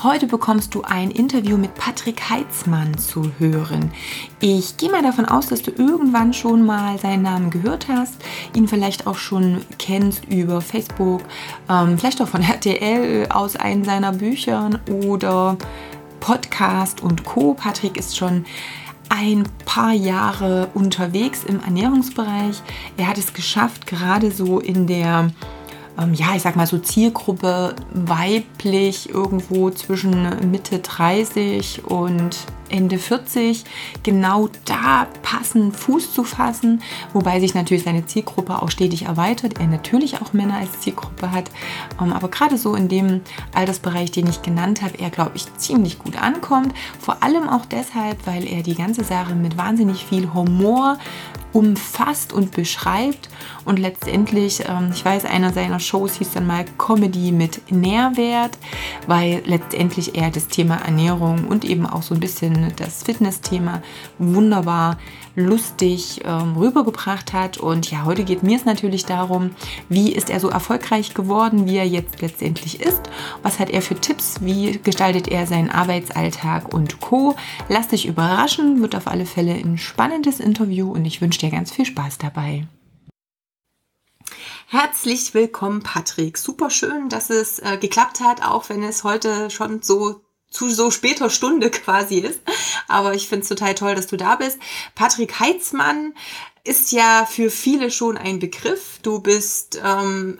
Heute bekommst du ein Interview mit Patrick Heitzmann zu hören. Ich gehe mal davon aus, dass du irgendwann schon mal seinen Namen gehört hast, ihn vielleicht auch schon kennst über Facebook, ähm, vielleicht auch von RTL aus einem seiner Büchern oder Podcast und Co. Patrick ist schon ein paar Jahre unterwegs im Ernährungsbereich. Er hat es geschafft, gerade so in der ähm, ja, ich sag mal so Zielgruppe weiblich irgendwo zwischen Mitte 30 und Ende 40 genau da passend Fuß zu fassen, wobei sich natürlich seine Zielgruppe auch stetig erweitert. Er natürlich auch Männer als Zielgruppe hat, ähm, aber gerade so in dem Altersbereich, den ich genannt habe, er glaube ich ziemlich gut ankommt. Vor allem auch deshalb, weil er die ganze Sache mit wahnsinnig viel Humor umfasst und beschreibt. Und letztendlich, ähm, ich weiß, einer seiner Shows hieß dann mal Comedy mit Nährwert, weil letztendlich er das Thema Ernährung und eben auch so ein bisschen das Fitnessthema wunderbar lustig ähm, rübergebracht hat. Und ja, heute geht mir es natürlich darum, wie ist er so erfolgreich geworden, wie er jetzt letztendlich ist, was hat er für Tipps, wie gestaltet er seinen Arbeitsalltag und Co. Lass dich überraschen, wird auf alle Fälle ein spannendes Interview und ich wünsche dir ganz viel Spaß dabei. Herzlich willkommen, Patrick. Super schön, dass es äh, geklappt hat, auch wenn es heute schon so zu so später Stunde quasi ist. Aber ich finde es total toll, dass du da bist. Patrick Heitzmann ist ja für viele schon ein Begriff. Du bist ähm,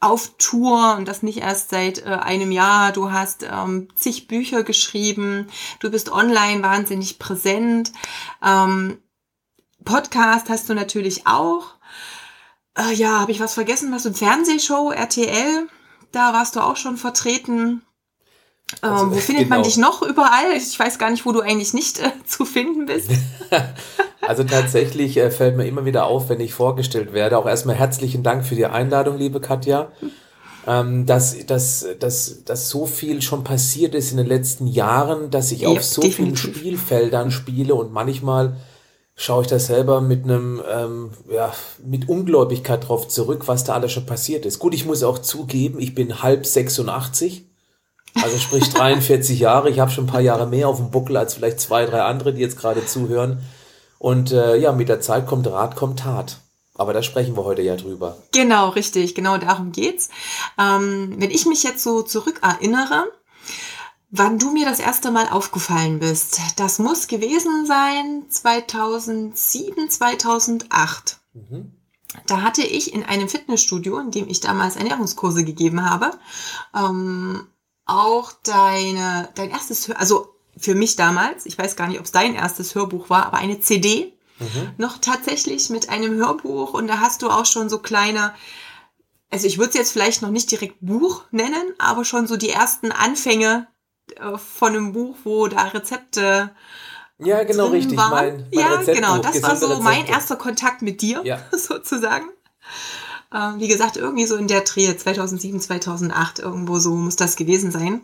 auf Tour und das nicht erst seit äh, einem Jahr. Du hast ähm, zig Bücher geschrieben. Du bist online wahnsinnig präsent. Ähm, Podcast hast du natürlich auch. Äh, ja, habe ich was vergessen? Was im Fernsehshow, RTL? Da warst du auch schon vertreten. Also, ähm, wo findet genau. man dich noch überall? Ich weiß gar nicht, wo du eigentlich nicht äh, zu finden bist. also tatsächlich äh, fällt mir immer wieder auf, wenn ich vorgestellt werde. Auch erstmal herzlichen Dank für die Einladung, liebe Katja. Ähm, dass, dass, dass, dass so viel schon passiert ist in den letzten Jahren, dass ich ja, auf so definitiv. vielen Spielfeldern spiele und manchmal schaue ich da selber mit einem, ähm, ja, mit Ungläubigkeit drauf zurück, was da alles schon passiert ist. Gut, ich muss auch zugeben, ich bin halb 86 also sprich 43 Jahre. Ich habe schon ein paar Jahre mehr auf dem Buckel als vielleicht zwei, drei andere, die jetzt gerade zuhören. Und äh, ja, mit der Zeit kommt Rat, kommt Tat. Aber da sprechen wir heute ja drüber. Genau, richtig. Genau darum geht's. Ähm, wenn ich mich jetzt so zurückerinnere, wann du mir das erste Mal aufgefallen bist, das muss gewesen sein 2007, 2008. Mhm. Da hatte ich in einem Fitnessstudio, in dem ich damals Ernährungskurse gegeben habe, ähm, auch deine, dein erstes, also für mich damals, ich weiß gar nicht, ob es dein erstes Hörbuch war, aber eine CD mhm. noch tatsächlich mit einem Hörbuch und da hast du auch schon so kleine, also ich würde es jetzt vielleicht noch nicht direkt Buch nennen, aber schon so die ersten Anfänge äh, von einem Buch, wo da Rezepte ja, genau richtig. Waren. Mein, mein ja, genau. Das war so Rezepte. mein erster Kontakt mit dir, ja. sozusagen. Ähm, wie gesagt, irgendwie so in der Dreh 2007, 2008 irgendwo so muss das gewesen sein.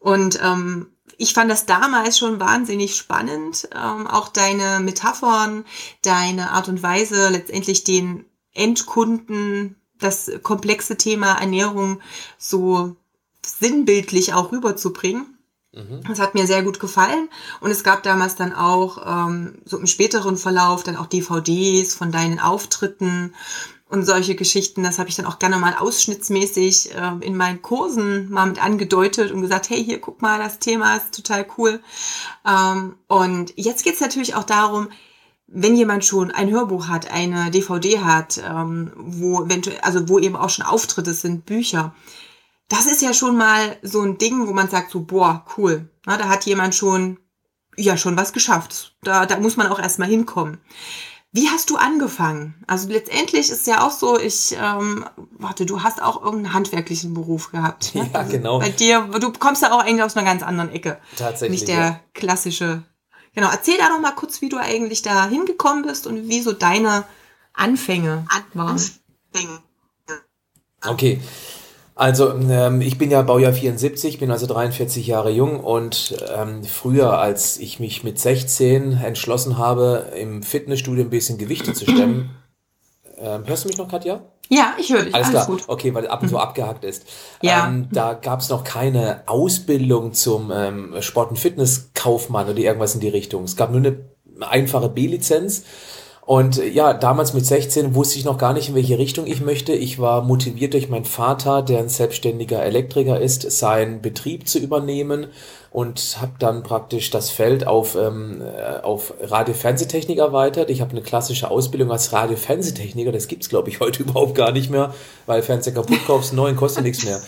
Und ähm, ich fand das damals schon wahnsinnig spannend, ähm, auch deine Metaphern, deine Art und Weise, letztendlich den Endkunden das komplexe Thema Ernährung so sinnbildlich auch rüberzubringen. Mhm. Das hat mir sehr gut gefallen. Und es gab damals dann auch ähm, so im späteren Verlauf dann auch DVDs von deinen Auftritten und solche Geschichten. Das habe ich dann auch gerne mal ausschnittsmäßig äh, in meinen Kursen mal mit angedeutet und gesagt, hey, hier, guck mal, das Thema ist total cool. Ähm, und jetzt geht es natürlich auch darum, wenn jemand schon ein Hörbuch hat, eine DVD hat, ähm, wo eventuell, also wo eben auch schon Auftritte sind, Bücher, das ist ja schon mal so ein Ding, wo man sagt so, boah, cool. Na, da hat jemand schon, ja, schon was geschafft. Da, da muss man auch erstmal hinkommen. Wie hast du angefangen? Also letztendlich ist ja auch so, ich, ähm, warte, du hast auch irgendeinen handwerklichen Beruf gehabt. Ne? Ja, also genau. Bei dir, du kommst ja auch eigentlich aus einer ganz anderen Ecke. Tatsächlich. Nicht der ja. klassische. Genau, erzähl da noch mal kurz, wie du eigentlich da hingekommen bist und wie so deine Anfänge waren. Okay. Also ähm, ich bin ja Baujahr 74, bin also 43 Jahre jung und ähm, früher, als ich mich mit 16 entschlossen habe, im Fitnessstudio ein bisschen Gewichte zu stemmen, ähm, hörst du mich noch, Katja? Ja, ich höre dich. Alles, Alles klar. gut. Okay, weil ab und zu mhm. abgehackt ist. Ja. Ähm, da gab es noch keine Ausbildung zum ähm, Sport- und Fitnesskaufmann oder irgendwas in die Richtung. Es gab nur eine einfache B-Lizenz. Und äh, ja, damals mit 16 wusste ich noch gar nicht, in welche Richtung ich möchte. Ich war motiviert durch meinen Vater, der ein selbstständiger Elektriker ist, seinen Betrieb zu übernehmen und habe dann praktisch das Feld auf, ähm, äh, auf Radio-Fernsehtechnik erweitert. Ich habe eine klassische Ausbildung als Radio-Fernsehtechniker, das gibt's glaube ich heute überhaupt gar nicht mehr, weil Fernseher kaputt kaufst, neuen kostet nichts mehr.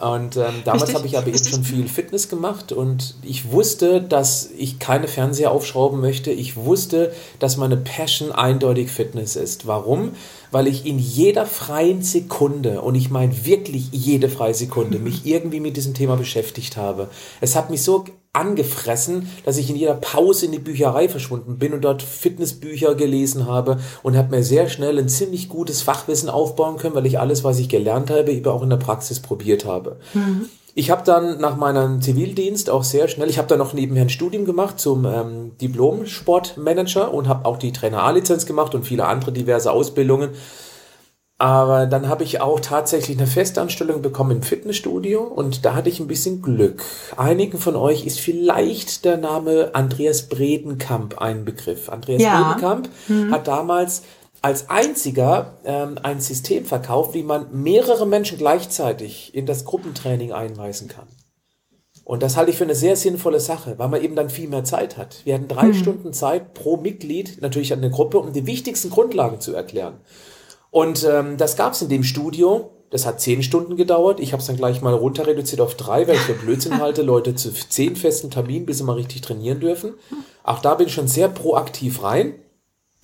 Und ähm, damals habe ich aber eben schon viel Fitness gemacht und ich wusste, dass ich keine Fernseher aufschrauben möchte. Ich wusste, dass meine Passion eindeutig Fitness ist. Warum? Weil ich in jeder freien Sekunde, und ich meine wirklich jede freie Sekunde, mich irgendwie mit diesem Thema beschäftigt habe. Es hat mich so angefressen, dass ich in jeder Pause in die Bücherei verschwunden bin und dort Fitnessbücher gelesen habe und habe mir sehr schnell ein ziemlich gutes Fachwissen aufbauen können, weil ich alles, was ich gelernt habe, eben auch in der Praxis probiert habe. Mhm. Ich habe dann nach meinem Zivildienst auch sehr schnell, ich habe dann noch nebenher ein Studium gemacht zum ähm, Diplom-Sportmanager und habe auch die Trainer A-Lizenz gemacht und viele andere diverse Ausbildungen aber dann habe ich auch tatsächlich eine Festanstellung bekommen im Fitnessstudio und da hatte ich ein bisschen Glück. Einigen von euch ist vielleicht der Name Andreas Bredenkamp ein Begriff. Andreas ja. Bredenkamp mhm. hat damals als einziger ähm, ein System verkauft, wie man mehrere Menschen gleichzeitig in das Gruppentraining einweisen kann. Und das halte ich für eine sehr sinnvolle Sache, weil man eben dann viel mehr Zeit hat. Wir hatten drei mhm. Stunden Zeit pro Mitglied, natürlich an der Gruppe, um die wichtigsten Grundlagen zu erklären. Und ähm, das gab es in dem Studio. Das hat zehn Stunden gedauert. Ich habe es dann gleich mal runter reduziert auf drei, weil ich für Blödsinn halte, Leute zu zehn festen Terminen, bis sie mal richtig trainieren dürfen. Auch da bin ich schon sehr proaktiv rein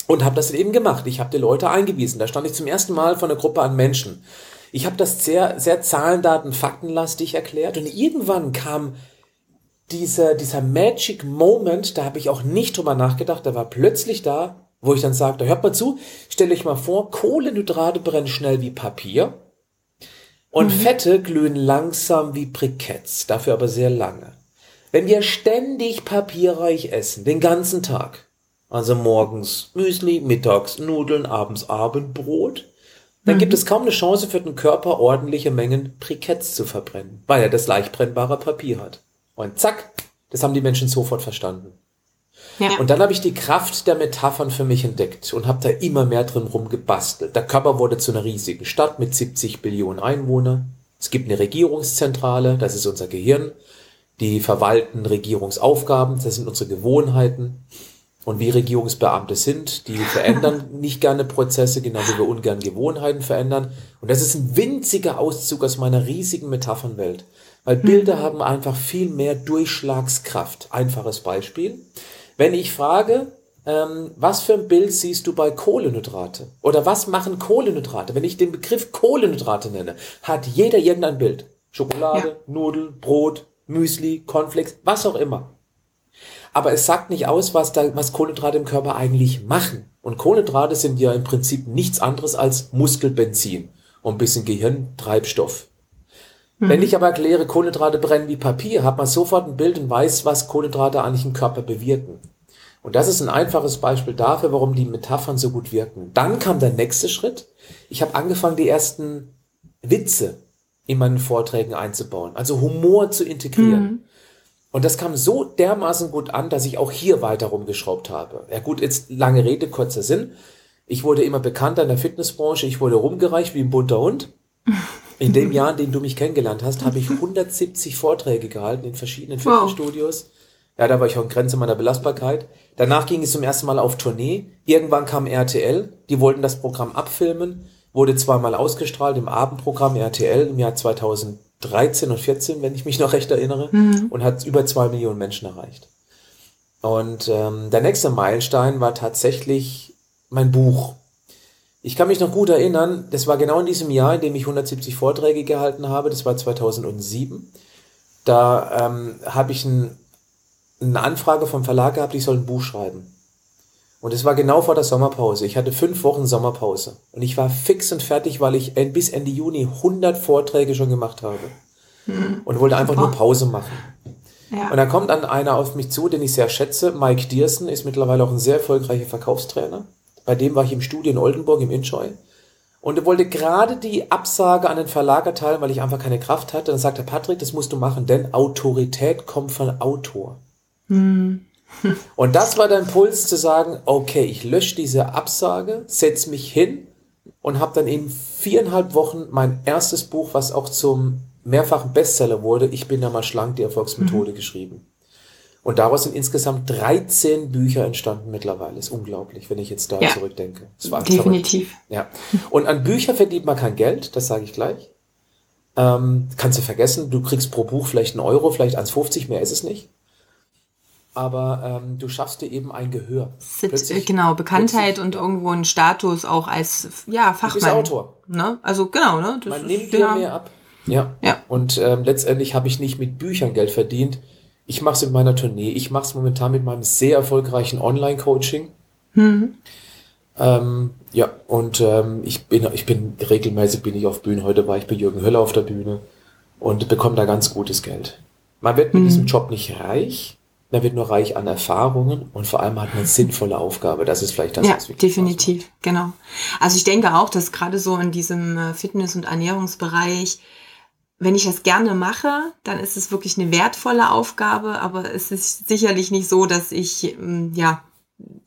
und habe das eben gemacht. Ich habe die Leute eingewiesen. Da stand ich zum ersten Mal von einer Gruppe an Menschen. Ich habe das sehr, sehr Zahlen, Daten, Faktenlastig erklärt und irgendwann kam dieser, dieser Magic Moment, da habe ich auch nicht drüber nachgedacht, der war plötzlich da, wo ich dann sagte, hört mal zu, stellt euch mal vor, Kohlenhydrate brennen schnell wie Papier und mhm. Fette glühen langsam wie Briketts, dafür aber sehr lange. Wenn wir ständig papierreich essen, den ganzen Tag, also morgens Müsli, mittags Nudeln, abends Abendbrot, dann mhm. gibt es kaum eine Chance für den Körper, ordentliche Mengen Briketts zu verbrennen, weil er das leicht brennbare Papier hat. Und zack, das haben die Menschen sofort verstanden. Ja. Und dann habe ich die Kraft der Metaphern für mich entdeckt und habe da immer mehr drin rumgebastelt. Der Körper wurde zu einer riesigen Stadt mit 70 Billionen Einwohnern. Es gibt eine Regierungszentrale, das ist unser Gehirn. Die verwalten Regierungsaufgaben, das sind unsere Gewohnheiten. Und wie Regierungsbeamte sind, die verändern nicht gerne Prozesse, genau wie wir ungern Gewohnheiten verändern. Und das ist ein winziger Auszug aus meiner riesigen Metaphernwelt. Weil Bilder mhm. haben einfach viel mehr Durchschlagskraft. Einfaches Beispiel. Wenn ich frage, ähm, was für ein Bild siehst du bei Kohlenhydrate? Oder was machen Kohlenhydrate? Wenn ich den Begriff Kohlenhydrate nenne, hat jeder irgendein Bild. Schokolade, ja. Nudeln, Brot, Müsli, Cornflakes, was auch immer. Aber es sagt nicht aus, was, da, was Kohlenhydrate im Körper eigentlich machen. Und Kohlenhydrate sind ja im Prinzip nichts anderes als Muskelbenzin und ein bisschen Gehirntreibstoff. Mhm. Wenn ich aber erkläre, Kohlenhydrate brennen wie Papier, hat man sofort ein Bild und weiß, was Kohlenhydrate eigentlich im Körper bewirken. Und das ist ein einfaches Beispiel dafür, warum die Metaphern so gut wirken. Dann kam der nächste Schritt. Ich habe angefangen, die ersten Witze in meinen Vorträgen einzubauen, also Humor zu integrieren. Mhm. Und das kam so dermaßen gut an, dass ich auch hier weiter rumgeschraubt habe. Ja gut, jetzt lange Rede, kurzer Sinn. Ich wurde immer bekannter in der Fitnessbranche, ich wurde rumgereicht wie ein bunter Hund. In dem Jahr, in dem du mich kennengelernt hast, habe ich 170 Vorträge gehalten in verschiedenen Fitnessstudios. Wow. Ja, da war ich auch in Grenze meiner Belastbarkeit. Danach ging es zum ersten Mal auf Tournee. Irgendwann kam RTL. Die wollten das Programm abfilmen. Wurde zweimal ausgestrahlt im Abendprogramm RTL im Jahr 2013 und 14, wenn ich mich noch recht erinnere. Mhm. Und hat über zwei Millionen Menschen erreicht. Und ähm, der nächste Meilenstein war tatsächlich mein Buch. Ich kann mich noch gut erinnern, das war genau in diesem Jahr, in dem ich 170 Vorträge gehalten habe, das war 2007. Da ähm, habe ich ein, eine Anfrage vom Verlag gehabt, ich soll ein Buch schreiben. Und es war genau vor der Sommerpause. Ich hatte fünf Wochen Sommerpause. Und ich war fix und fertig, weil ich bis Ende Juni 100 Vorträge schon gemacht habe. Mhm. Und wollte einfach Super. nur Pause machen. Ja. Und dann kommt dann einer auf mich zu, den ich sehr schätze. Mike Diersen ist mittlerweile auch ein sehr erfolgreicher Verkaufstrainer. Bei dem war ich im Studio in Oldenburg im Inchoy. Und er wollte gerade die Absage an den Verlag erteilen, weil ich einfach keine Kraft hatte. Dann sagte Patrick, das musst du machen, denn Autorität kommt von Autor. Mhm. Und das war der Impuls zu sagen, okay, ich lösche diese Absage, setze mich hin und habe dann in viereinhalb Wochen mein erstes Buch, was auch zum mehrfachen Bestseller wurde, Ich bin ja mal schlank, die Erfolgsmethode mhm. geschrieben. Und daraus sind insgesamt 13 Bücher entstanden mittlerweile. Ist unglaublich, wenn ich jetzt da ja, zurückdenke. definitiv. Verrückt. Ja. Und an Bücher verdient man kein Geld, das sage ich gleich. Ähm, kannst du vergessen, du kriegst pro Buch vielleicht einen Euro, vielleicht 1,50, mehr ist es nicht aber ähm, du schaffst dir eben ein Gehör. Plötzlich, genau, Bekanntheit und irgendwo einen Status auch als ja, Fachmann. Du bist Autor. Ne? Also genau, ne? Das Man nimmt dir mehr ab. Ja. ja. Und ähm, letztendlich habe ich nicht mit Büchern Geld verdient. Ich mache es mit meiner Tournee. Ich mache es momentan mit meinem sehr erfolgreichen Online-Coaching. Mhm. Ähm, ja, und ähm, ich bin, ich bin regelmäßig bin ich auf Bühnen. Heute war ich bei Jürgen Höller auf der Bühne und bekomme da ganz gutes Geld. Man wird mit mhm. diesem Job nicht reich, man wird nur reich an Erfahrungen und vor allem hat man eine sinnvolle Aufgabe. Das ist vielleicht das, ja, was wichtig definitiv, genau. Also ich denke auch, dass gerade so in diesem äh, Fitness- und Ernährungsbereich, wenn ich das gerne mache, dann ist es wirklich eine wertvolle Aufgabe, aber es ist sicherlich nicht so, dass ich ähm, ja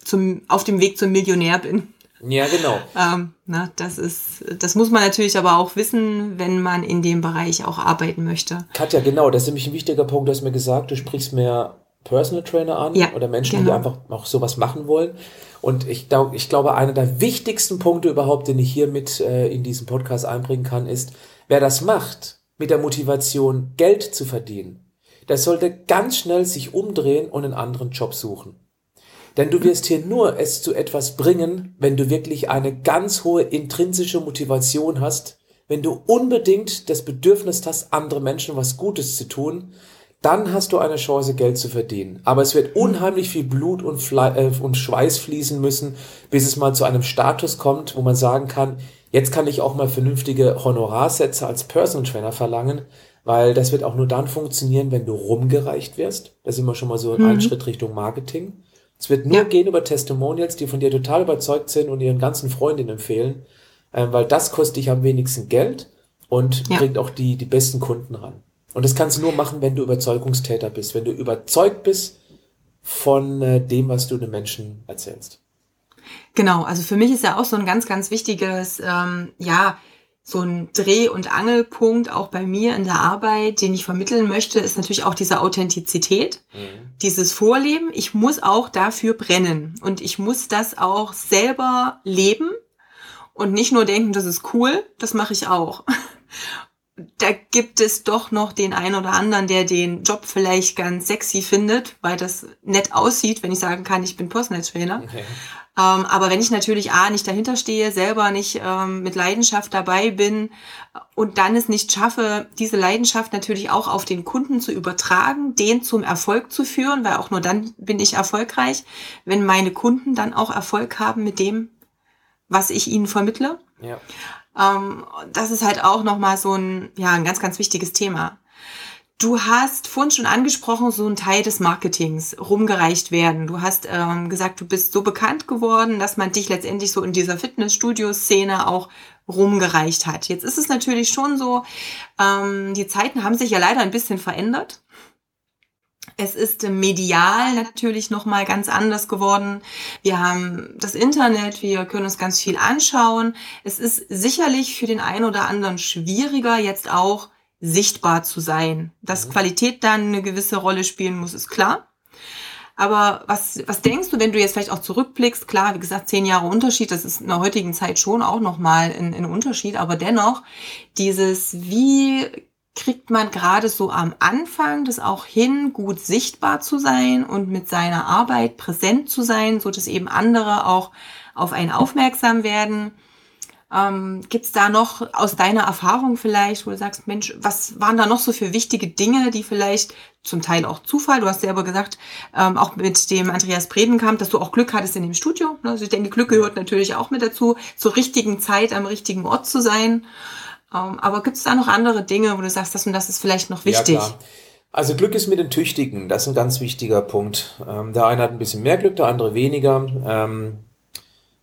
zum, auf dem Weg zum Millionär bin. Ja, genau. Ähm, na, das ist, das muss man natürlich aber auch wissen, wenn man in dem Bereich auch arbeiten möchte. Katja, genau, das ist nämlich ein wichtiger Punkt, du hast mir gesagt, du sprichst mehr Personal Trainer an ja, oder Menschen, genau. die einfach auch sowas machen wollen. Und ich, ich glaube, einer der wichtigsten Punkte überhaupt, den ich hier mit äh, in diesem Podcast einbringen kann, ist, wer das macht, mit der Motivation, Geld zu verdienen, der sollte ganz schnell sich umdrehen und einen anderen Job suchen. Denn du wirst hier nur es zu etwas bringen, wenn du wirklich eine ganz hohe intrinsische Motivation hast, wenn du unbedingt das Bedürfnis hast, andere Menschen was Gutes zu tun dann hast du eine Chance, Geld zu verdienen. Aber es wird unheimlich viel Blut und, Fle äh, und Schweiß fließen müssen, bis es mal zu einem Status kommt, wo man sagen kann, jetzt kann ich auch mal vernünftige Honorarsätze als Personal Trainer verlangen, weil das wird auch nur dann funktionieren, wenn du rumgereicht wirst. Da sind wir schon mal so mhm. einen Schritt Richtung Marketing. Es wird nur ja. gehen über Testimonials, die von dir total überzeugt sind und ihren ganzen Freundinnen empfehlen, äh, weil das kostet dich am wenigsten Geld und ja. bringt auch die, die besten Kunden ran. Und das kannst du nur machen, wenn du Überzeugungstäter bist, wenn du überzeugt bist von äh, dem, was du den Menschen erzählst. Genau, also für mich ist ja auch so ein ganz, ganz wichtiges, ähm, ja, so ein Dreh- und Angelpunkt auch bei mir in der Arbeit, den ich vermitteln möchte, ist natürlich auch diese Authentizität, mhm. dieses Vorleben. Ich muss auch dafür brennen und ich muss das auch selber leben und nicht nur denken, das ist cool, das mache ich auch da gibt es doch noch den einen oder anderen, der den Job vielleicht ganz sexy findet, weil das nett aussieht, wenn ich sagen kann, ich bin Personal Trainer. Okay. Ähm, aber wenn ich natürlich A, nicht dahinter stehe, selber nicht ähm, mit Leidenschaft dabei bin und dann es nicht schaffe, diese Leidenschaft natürlich auch auf den Kunden zu übertragen, den zum Erfolg zu führen, weil auch nur dann bin ich erfolgreich, wenn meine Kunden dann auch Erfolg haben mit dem, was ich ihnen vermittle. Ja. Ähm, das ist halt auch nochmal so ein, ja, ein ganz, ganz wichtiges Thema. Du hast vorhin schon angesprochen, so ein Teil des Marketings rumgereicht werden. Du hast ähm, gesagt, du bist so bekannt geworden, dass man dich letztendlich so in dieser Fitnessstudio-Szene auch rumgereicht hat. Jetzt ist es natürlich schon so, ähm, die Zeiten haben sich ja leider ein bisschen verändert. Es ist medial natürlich noch mal ganz anders geworden. Wir haben das Internet, wir können uns ganz viel anschauen. Es ist sicherlich für den einen oder anderen schwieriger, jetzt auch sichtbar zu sein. Dass mhm. Qualität dann eine gewisse Rolle spielen muss, ist klar. Aber was, was denkst du, wenn du jetzt vielleicht auch zurückblickst? Klar, wie gesagt, zehn Jahre Unterschied, das ist in der heutigen Zeit schon auch nochmal ein, ein Unterschied, aber dennoch dieses, wie kriegt man gerade so am Anfang das auch hin, gut sichtbar zu sein und mit seiner Arbeit präsent zu sein, so dass eben andere auch auf einen aufmerksam werden. Ähm, Gibt es da noch aus deiner Erfahrung vielleicht, wo du sagst, Mensch, was waren da noch so für wichtige Dinge, die vielleicht zum Teil auch Zufall, du hast selber gesagt, ähm, auch mit dem Andreas Bredenkamp, dass du auch Glück hattest in dem Studio. Also ich denke, Glück gehört natürlich auch mit dazu, zur richtigen Zeit am richtigen Ort zu sein. Ähm, aber gibt es da noch andere Dinge, wo du sagst, das und das ist vielleicht noch wichtig? Ja, klar. Also Glück ist mit den Tüchtigen, das ist ein ganz wichtiger Punkt. Ähm, der eine hat ein bisschen mehr Glück, der andere weniger. Ähm,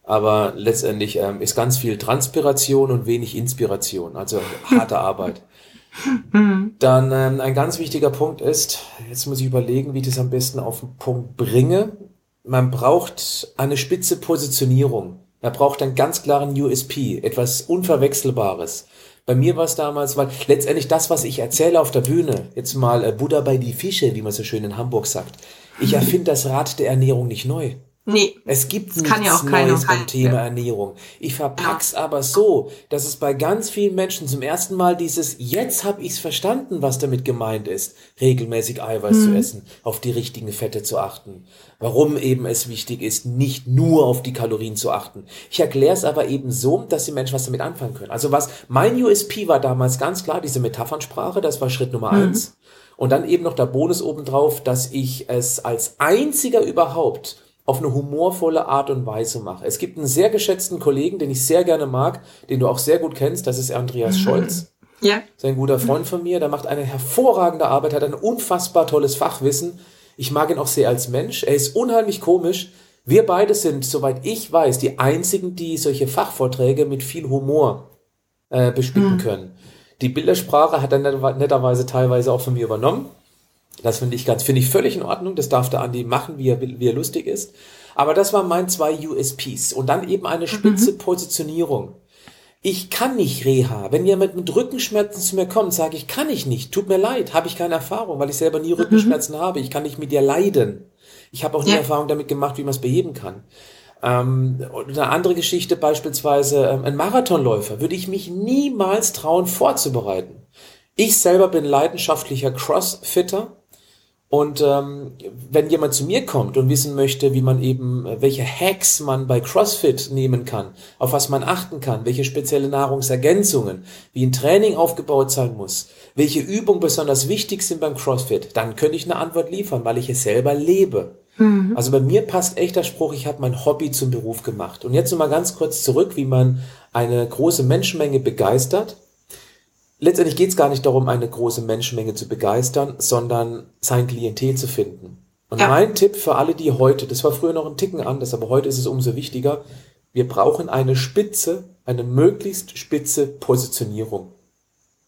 aber letztendlich ähm, ist ganz viel Transpiration und wenig Inspiration, also harte Arbeit. Dann ähm, ein ganz wichtiger Punkt ist, jetzt muss ich überlegen, wie ich das am besten auf den Punkt bringe. Man braucht eine spitze Positionierung. Man braucht einen ganz klaren USP, etwas Unverwechselbares. Bei mir war es damals, weil letztendlich das, was ich erzähle auf der Bühne, jetzt mal äh, Buddha bei die Fische, wie man so schön in Hamburg sagt, ich erfinde das Rad der Ernährung nicht neu. Nee. Es gibt nichts ja Neues beim Thema Ernährung. Ich verpack's ja. aber so, dass es bei ganz vielen Menschen zum ersten Mal dieses jetzt hab ich's verstanden, was damit gemeint ist, regelmäßig Eiweiß hm. zu essen, auf die richtigen Fette zu achten. Warum eben es wichtig ist, nicht nur auf die Kalorien zu achten. Ich erkläre es aber eben so, dass die Menschen was damit anfangen können. Also was mein USP war damals ganz klar diese Metaphernsprache, das war Schritt Nummer hm. eins. Und dann eben noch der Bonus obendrauf, dass ich es als einziger überhaupt auf eine humorvolle Art und Weise mache. Es gibt einen sehr geschätzten Kollegen, den ich sehr gerne mag, den du auch sehr gut kennst, das ist Andreas mhm. Scholz. Ja. Sein guter Freund von mir, der macht eine hervorragende Arbeit, hat ein unfassbar tolles Fachwissen. Ich mag ihn auch sehr als Mensch. Er ist unheimlich komisch. Wir beide sind, soweit ich weiß, die einzigen, die solche Fachvorträge mit viel Humor äh, bespicken mhm. können. Die Bildersprache hat er netterweise teilweise auch von mir übernommen. Das finde ich ganz, finde ich völlig in Ordnung. Das darf der Andi machen, wie er, wie er lustig ist. Aber das waren mein zwei USPs. Und dann eben eine spitze mhm. Positionierung. Ich kann nicht Reha. Wenn jemand mit Rückenschmerzen zu mir kommt, sage ich, kann ich nicht. Tut mir leid, habe ich keine Erfahrung, weil ich selber nie. Rückenschmerzen mhm. habe. Ich kann nicht mit dir leiden. Ich habe auch nie ja. Erfahrung damit gemacht, wie man es beheben kann. Ähm, eine andere Geschichte beispielsweise, ähm, ein Marathonläufer würde ich mich niemals trauen vorzubereiten. Ich selber bin leidenschaftlicher Crossfitter und ähm, wenn jemand zu mir kommt und wissen möchte, wie man eben, äh, welche Hacks man bei CrossFit nehmen kann, auf was man achten kann, welche spezielle Nahrungsergänzungen, wie ein Training aufgebaut sein muss, welche Übungen besonders wichtig sind beim CrossFit, dann könnte ich eine Antwort liefern, weil ich es selber lebe. Mhm. Also bei mir passt echt der Spruch, ich habe mein Hobby zum Beruf gemacht. Und jetzt nochmal ganz kurz zurück, wie man eine große Menschenmenge begeistert letztendlich geht es gar nicht darum, eine große Menschenmenge zu begeistern, sondern sein Klientel zu finden. Und ja. mein Tipp für alle, die heute, das war früher noch ein Ticken anders, aber heute ist es umso wichtiger, wir brauchen eine spitze, eine möglichst spitze Positionierung.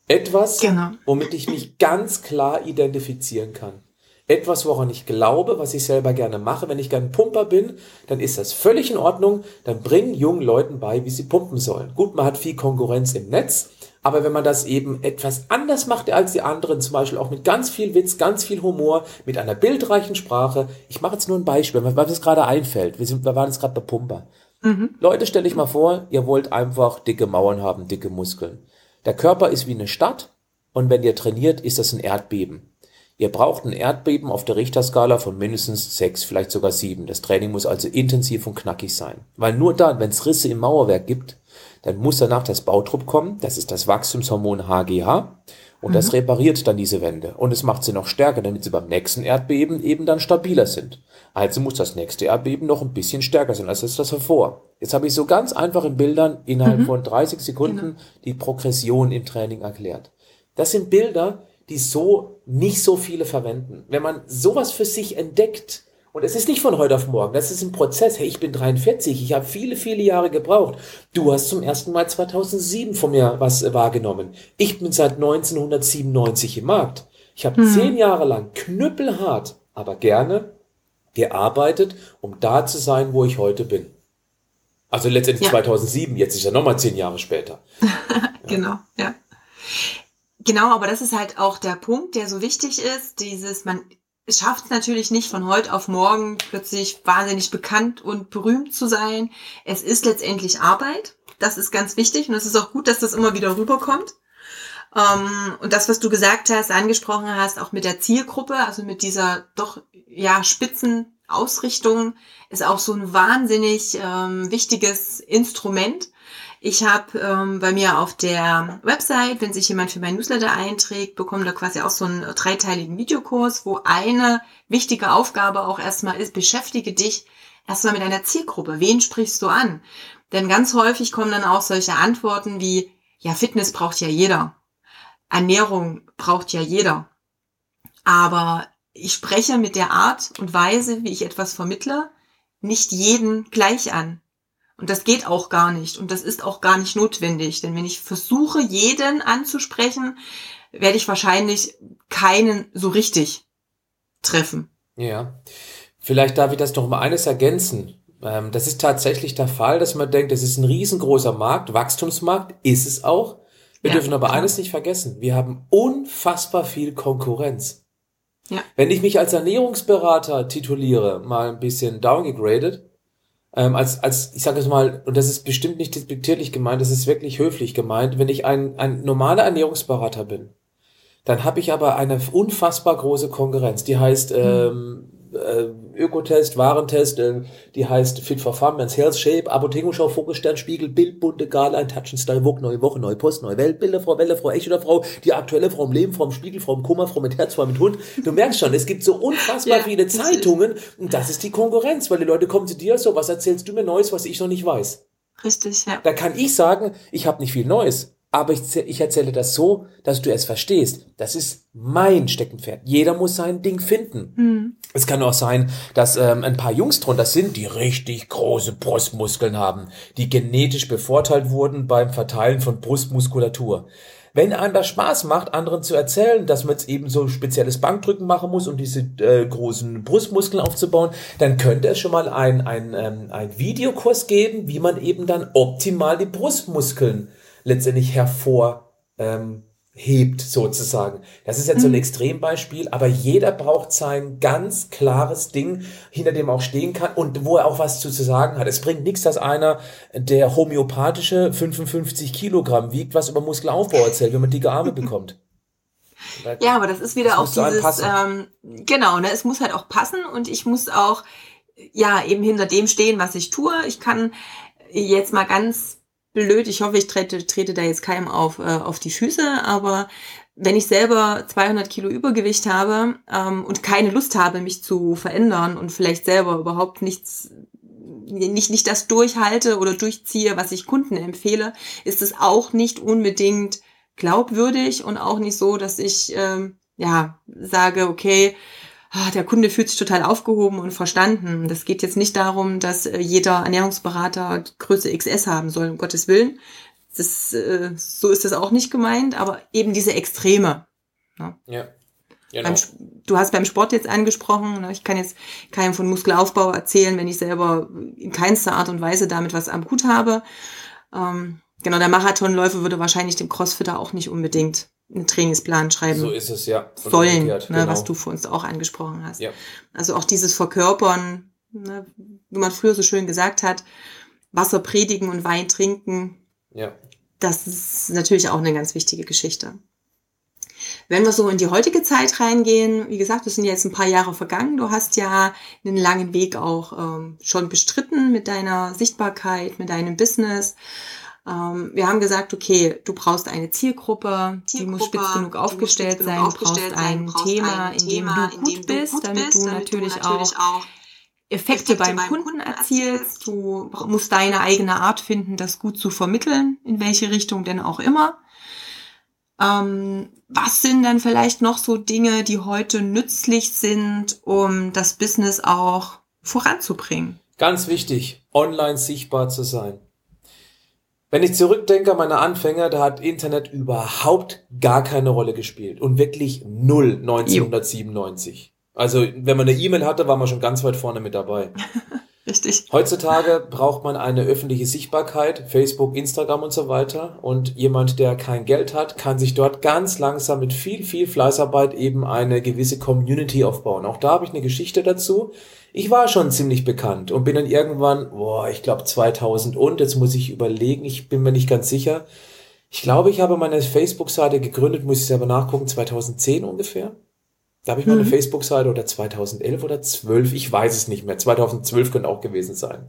Etwas, genau. womit ich mich ganz klar identifizieren kann. Etwas, woran ich glaube, was ich selber gerne mache. Wenn ich gern Pumper bin, dann ist das völlig in Ordnung. Dann bringen jungen Leuten bei, wie sie pumpen sollen. Gut, man hat viel Konkurrenz im Netz, aber wenn man das eben etwas anders macht als die anderen, zum Beispiel auch mit ganz viel Witz, ganz viel Humor, mit einer bildreichen Sprache. Ich mache jetzt nur ein Beispiel, weil mir das gerade einfällt. Wir, sind, wir waren jetzt gerade bei Pumper. Mhm. Leute, stell dich mal vor, ihr wollt einfach dicke Mauern haben, dicke Muskeln. Der Körper ist wie eine Stadt und wenn ihr trainiert, ist das ein Erdbeben. Ihr braucht ein Erdbeben auf der Richterskala von mindestens sechs, vielleicht sogar sieben. Das Training muss also intensiv und knackig sein. Weil nur dann, wenn es Risse im Mauerwerk gibt, dann muss danach das Bautrupp kommen, das ist das Wachstumshormon HGH und mhm. das repariert dann diese Wände und es macht sie noch stärker, damit sie beim nächsten Erdbeben eben dann stabiler sind. Also muss das nächste Erdbeben noch ein bisschen stärker sein, als ist das hervor. Jetzt habe ich so ganz einfach in Bildern innerhalb mhm. von 30 Sekunden genau. die Progression im Training erklärt. Das sind Bilder, die so nicht so viele verwenden. Wenn man sowas für sich entdeckt, und es ist nicht von heute auf morgen, das ist ein Prozess. Hey, ich bin 43, ich habe viele, viele Jahre gebraucht. Du hast zum ersten Mal 2007 von mir was wahrgenommen. Ich bin seit 1997 im Markt. Ich habe mhm. zehn Jahre lang knüppelhart, aber gerne gearbeitet, um da zu sein, wo ich heute bin. Also letztendlich ja. 2007, jetzt ist ja nochmal zehn Jahre später. genau, ja. Genau, aber das ist halt auch der Punkt, der so wichtig ist, dieses, man schafft es natürlich nicht von heute auf morgen plötzlich wahnsinnig bekannt und berühmt zu sein. Es ist letztendlich Arbeit. Das ist ganz wichtig und es ist auch gut, dass das immer wieder rüberkommt. Ähm, und das, was du gesagt hast, angesprochen hast, auch mit der Zielgruppe, also mit dieser doch ja spitzen Ausrichtung, ist auch so ein wahnsinnig ähm, wichtiges Instrument Ich habe ähm, bei mir auf der Website, wenn sich jemand für mein Newsletter einträgt, bekommt er quasi auch so einen dreiteiligen Videokurs, wo eine wichtige Aufgabe auch erstmal ist, beschäftige dich erstmal mit deiner Zielgruppe. Wen sprichst du an? Denn ganz häufig kommen dann auch solche Antworten wie, ja, Fitness braucht ja jeder. Ernährung braucht ja jeder. Aber ich spreche mit der Art und Weise, wie ich etwas vermittle, nicht jeden gleich an. Und das geht auch gar nicht. Und das ist auch gar nicht notwendig. Denn wenn ich versuche, jeden anzusprechen, werde ich wahrscheinlich keinen so richtig treffen. Ja. Vielleicht darf ich das noch mal eines ergänzen. Ähm, das ist tatsächlich der Fall, dass man denkt, es ist ein riesengroßer Markt, Wachstumsmarkt, ist es auch. Wir ja, dürfen aber klar. eines nicht vergessen. Wir haben unfassbar viel Konkurrenz. Ja. Wenn ich mich als Ernährungsberater tituliere, mal ein bisschen downgegradet, ähm, als, als, ich sage es mal, und das ist bestimmt nicht despektierlich gemeint, das ist wirklich höflich gemeint, wenn ich ein, ein normaler Ernährungsberater bin, dann habe ich aber eine unfassbar große Konkurrenz. Die heißt hm. ähm, äh, Ökotest, Warentest, äh, die heißt Fit for Men's Health Shape, Apothekenschau, Fokusstern, Spiegel, Bild, bunte Gala, ein Touch and Style, Vogue, neue Woche, neue Post, neue Welt, Bilder, Frau Welle, Frau Echt oder Frau, die aktuelle Frau im Leben, Frau im Spiegel, Frau im Kummer, Frau mit Herz, Frau mit Hund. Du merkst schon, es gibt so unfassbar ja, viele Zeitungen und das ist die Konkurrenz, weil die Leute kommen zu dir so, was erzählst du mir Neues, was ich noch nicht weiß? Richtig, ja. Da kann ich sagen, ich habe nicht viel Neues aber ich, ich erzähle das so, dass du es verstehst. Das ist mein Steckenpferd. Jeder muss sein Ding finden. Mhm. Es kann auch sein, dass ähm, ein paar Jungs drunter sind, die richtig große Brustmuskeln haben, die genetisch bevorteilt wurden beim Verteilen von Brustmuskulatur. Wenn einem das Spaß macht, anderen zu erzählen, dass man jetzt eben so spezielles Bankdrücken machen muss, um diese äh, großen Brustmuskeln aufzubauen, dann könnte es schon mal ein, ein, ähm, ein Videokurs geben, wie man eben dann optimal die Brustmuskeln letztendlich hervorhebt, ähm, sozusagen. Das ist jetzt so ein mhm. Extrembeispiel, aber jeder braucht sein ganz klares Ding, hinter dem er auch stehen kann und wo er auch was zu, zu sagen hat. Es bringt nichts, dass einer, der homöopathische 55 Kilogramm wiegt, was über Muskelaufbau erzählt, wenn man dicke Arme bekommt. Ja, aber das ist wieder das auch dieses, ähm, genau, ne, es muss halt auch passen und ich muss auch, ja, eben hinter dem stehen, was ich tue. Ich kann jetzt mal ganz blöd. Ich hoffe, ich trete, trete da jetzt keinem auf, äh, auf die Füße, aber wenn ich selber 200 Kilo Übergewicht habe ähm, und keine Lust habe, mich zu verändern und vielleicht selber überhaupt nichts nicht, nicht das durchhalte oder durchziehe, was ich Kunden empfehle, ist es auch nicht unbedingt glaubwürdig und auch nicht so, dass ich ähm, ja sage, okay, Ah, der Kunde fühlt sich total aufgehoben und verstanden. Das geht jetzt nicht darum, dass äh, jeder Ernährungsberater Größe XS haben soll, um Gottes Willen. Das, äh, so ist es auch nicht gemeint, aber eben diese Extreme. Ne? Ja. Genau. Beim, du hast beim Sport jetzt angesprochen, ne? ich kann jetzt keinem von Muskelaufbau erzählen, wenn ich selber in keinster Art und Weise damit was am Hut habe. Ähm, genau, der Marathonläufer würde wahrscheinlich dem Crossfitter auch nicht unbedingt einen Trainingsplan schreiben so ist es, ja. sollen, ne, genau. was du vor uns auch angesprochen hast. Ja. Also auch dieses Verkörpern, ne, wie man früher so schön gesagt hat, Wasser predigen und Wein trinken. Ja. Das ist natürlich auch eine ganz wichtige Geschichte. Wenn wir so in die heutige Zeit reingehen, wie gesagt, das sind jetzt ein paar Jahre vergangen. Du hast ja einen langen Weg auch ähm, schon bestritten mit deiner Sichtbarkeit, mit deinem Business. Ähm, wir haben gesagt, okay, du brauchst eine Zielgruppe, Zielgruppe die muss spitz genug aufgestellt sein, du brauchst ein Thema, in dem du gut bist, damit du natürlich auch Effekte beim Kunden erzielst. Du musst deine eigene Art finden, das gut zu vermitteln, in welche Richtung denn auch immer. Ähm, was sind dann vielleicht noch so Dinge, die heute nützlich sind, um das Business auch voranzubringen? Ganz wichtig, online sichtbar zu sein. Wenn ich zurückdenke an meine Anfänger, da hat Internet überhaupt gar keine Rolle gespielt. Und wirklich null 1997. Also, wenn man eine E-Mail hatte, war man schon ganz weit vorne mit dabei. Richtig. Heutzutage braucht man eine öffentliche Sichtbarkeit, Facebook, Instagram und so weiter. Und jemand, der kein Geld hat, kann sich dort ganz langsam mit viel, viel Fleißarbeit eben eine gewisse Community aufbauen. Auch da habe ich eine Geschichte dazu ich war schon ziemlich bekannt und bin dann irgendwann, boah, ich glaube 2000 und, jetzt muss ich überlegen, ich bin mir nicht ganz sicher. Ich glaube, ich habe meine Facebook-Seite gegründet, muss ich selber nachgucken, 2010 ungefähr. Da habe ich meine mhm. Facebook-Seite oder 2011 oder 12, ich weiß es nicht mehr. 2012 könnte auch gewesen sein.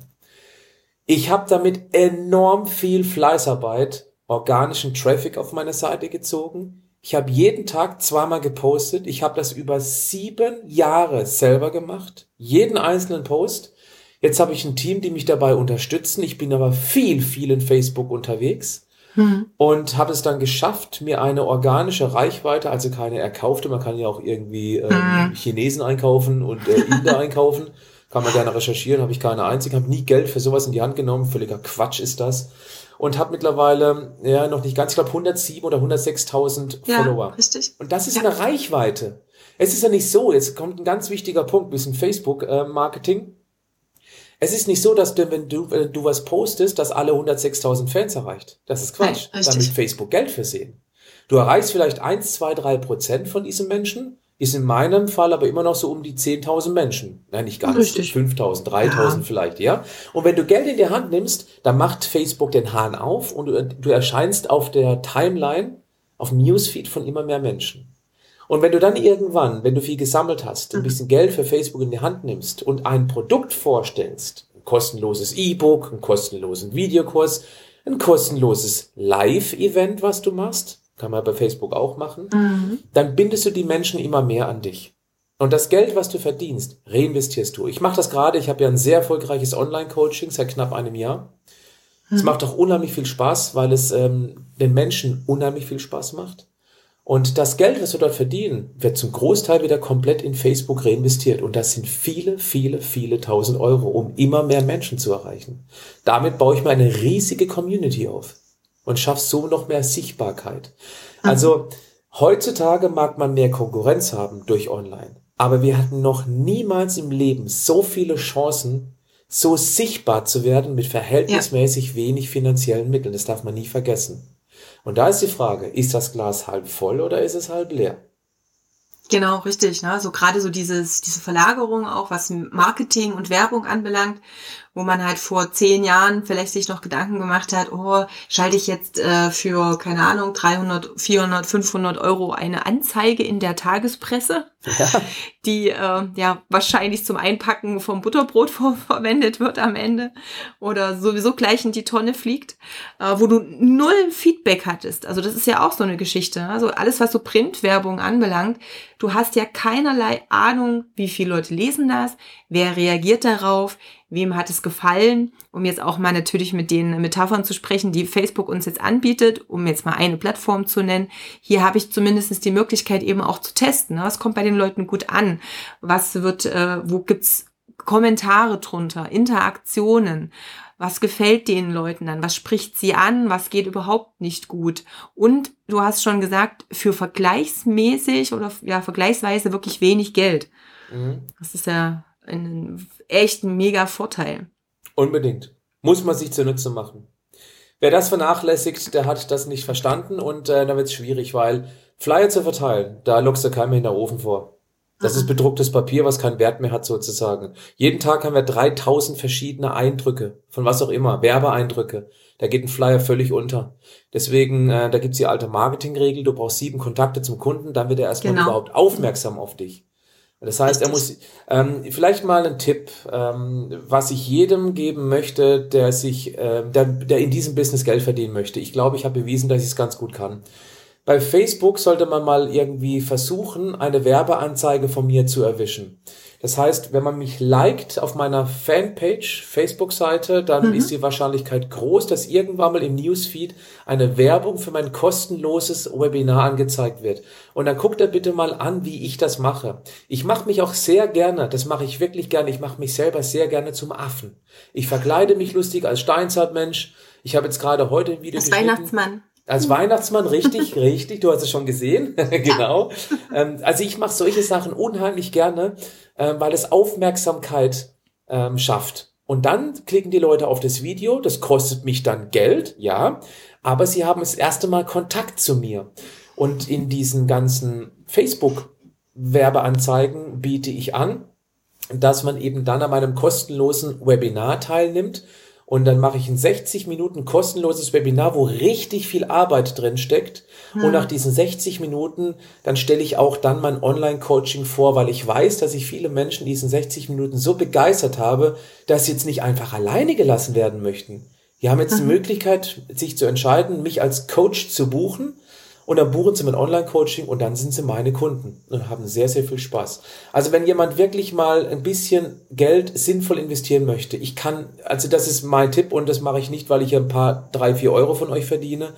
Ich habe damit enorm viel Fleißarbeit, organischen Traffic auf meine Seite gezogen. Ich habe jeden Tag zweimal gepostet. Ich habe das über sieben Jahre selber gemacht. Jeden einzelnen Post. Jetzt habe ich ein Team, die mich dabei unterstützen. Ich bin aber viel, viel in Facebook unterwegs hm. und habe es dann geschafft, mir eine organische Reichweite, also keine erkaufte, man kann ja auch irgendwie ähm, hm. Chinesen einkaufen und äh, Inder einkaufen, kann man gerne recherchieren, habe ich keine einzige, habe nie Geld für sowas in die Hand genommen, völliger Quatsch ist das und habe mittlerweile ja noch nicht ganz, ich glaube 107 oder 106.000 ja, Follower. Richtig. Und das ist ja. eine Reichweite. Es ist ja nicht so, jetzt kommt ein ganz wichtiger Punkt, bisschen Facebook-Marketing. Äh, es ist nicht so, dass du, wenn du, wenn du was postest, dass alle 106.000 Fans erreicht. Das ist Quatsch. Nein, Damit Facebook Geld versehen. Du erreichst vielleicht 1, 2, 3 Prozent von diesen Menschen, ist in meinem Fall aber immer noch so um die 10.000 Menschen. Nein, nicht ganz. Richtig. 5.000, 3.000 ja. vielleicht, ja. Und wenn du Geld in die Hand nimmst, dann macht Facebook den Hahn auf und du, du erscheinst auf der Timeline, auf dem Newsfeed von immer mehr Menschen. Und wenn du dann irgendwann, wenn du viel gesammelt hast, ein mhm. bisschen Geld für Facebook in die Hand nimmst und ein Produkt vorstellst, ein kostenloses E-Book, einen kostenlosen Videokurs, ein kostenloses Live-Event, was du machst, kann man bei Facebook auch machen, mhm. dann bindest du die Menschen immer mehr an dich. Und das Geld, was du verdienst, reinvestierst du. Ich mache das gerade, ich habe ja ein sehr erfolgreiches Online-Coaching seit knapp einem Jahr. Es mhm. macht auch unheimlich viel Spaß, weil es ähm, den Menschen unheimlich viel Spaß macht. Und das Geld, was wir dort verdienen, wird zum Großteil wieder komplett in Facebook reinvestiert. Und das sind viele, viele, viele tausend Euro, um immer mehr Menschen zu erreichen. Damit baue ich mir eine riesige Community auf und schaffe so noch mehr Sichtbarkeit. Also heutzutage mag man mehr Konkurrenz haben durch Online. Aber wir hatten noch niemals im Leben so viele Chancen, so sichtbar zu werden mit verhältnismäßig ja. wenig finanziellen Mitteln. Das darf man nie vergessen. Und da ist die Frage, ist das Glas halb voll oder ist es halb leer? Genau, richtig. Ne? So gerade so dieses, diese Verlagerung auch, was Marketing und Werbung anbelangt, wo man halt vor zehn Jahren vielleicht sich noch Gedanken gemacht hat, oh, schalte ich jetzt äh, für, keine Ahnung, 300, 400, 500 Euro eine Anzeige in der Tagespresse, ja. die äh, ja wahrscheinlich zum Einpacken vom Butterbrot ver verwendet wird am Ende oder sowieso gleich in die Tonne fliegt, äh, wo du null Feedback hattest. Also das ist ja auch so eine Geschichte. Also alles, was so Printwerbung anbelangt, du hast ja keinerlei Ahnung, wie viele Leute lesen das, wer reagiert darauf, wem hat es gefallen, um jetzt auch mal natürlich mit den Metaphern zu sprechen, die Facebook uns jetzt anbietet, um jetzt mal eine Plattform zu nennen. Hier habe ich zumindest die Möglichkeit eben auch zu testen. Ne? Was kommt bei den Leuten gut an? Was wird, äh, wo gibt's Kommentare drunter, Interaktionen? Was gefällt den Leuten dann? Was spricht sie an? Was geht überhaupt nicht gut? Und du hast schon gesagt, für vergleichsmäßig oder ja, vergleichsweise wirklich wenig Geld. Mhm. Das ist ja ein echt mega Vorteil. Unbedingt. Muss man sich zunutze machen. Wer das vernachlässigt, der hat das nicht verstanden und äh, dann wird es schwierig, weil Flyer zu verteilen, da lockst du keinen mehr in der Ofen vor. Das ist bedrucktes Papier, was keinen Wert mehr hat sozusagen. Jeden Tag haben wir 3000 verschiedene Eindrücke, von was auch immer, Werbeeindrücke. Da geht ein Flyer völlig unter. Deswegen, äh, da gibt's die alte Marketingregel, du brauchst sieben Kontakte zum Kunden, dann wird er erstmal genau. überhaupt aufmerksam auf dich. Das heißt, er muss ähm, vielleicht mal ein Tipp, ähm, was ich jedem geben möchte, der sich, äh, der, der in diesem Business Geld verdienen möchte. Ich glaube, ich habe bewiesen, dass ich es ganz gut kann. Bei Facebook sollte man mal irgendwie versuchen, eine Werbeanzeige von mir zu erwischen. Das heißt, wenn man mich liked auf meiner Fanpage, Facebook-Seite, dann mhm. ist die Wahrscheinlichkeit groß, dass irgendwann mal im Newsfeed eine Werbung für mein kostenloses Webinar angezeigt wird. Und dann guckt er bitte mal an, wie ich das mache. Ich mache mich auch sehr gerne, das mache ich wirklich gerne, ich mache mich selber sehr gerne zum Affen. Ich verkleide mich lustig als Steinzeitmensch. Ich habe jetzt gerade heute ein Video Als Weihnachtsmann. Als Weihnachtsmann, richtig, richtig, du hast es schon gesehen, genau. Ähm, also ich mache solche Sachen unheimlich gerne, ähm, weil es Aufmerksamkeit ähm, schafft. Und dann klicken die Leute auf das Video, das kostet mich dann Geld, ja, aber sie haben das erste Mal Kontakt zu mir. Und in diesen ganzen Facebook-Werbeanzeigen biete ich an, dass man eben dann an meinem kostenlosen Webinar teilnimmt und dann mache ich ein 60 Minuten kostenloses Webinar, wo richtig viel Arbeit drin steckt. Hm. Und nach diesen 60 Minuten, dann stelle ich auch dann mein Online-Coaching vor, weil ich weiß, dass ich viele Menschen diesen 60 Minuten so begeistert habe, dass sie jetzt nicht einfach alleine gelassen werden möchten. Die haben jetzt mhm. die Möglichkeit, sich zu entscheiden, mich als Coach zu buchen und dann buchen sie mein Online-Coaching und dann sind sie meine Kunden und haben sehr, sehr viel Spaß. Also wenn jemand wirklich mal ein bisschen Geld sinnvoll investieren möchte, ich kann, also das ist mein Tipp und das mache ich nicht, weil ich ein paar, drei, vier Euro von euch verdiene,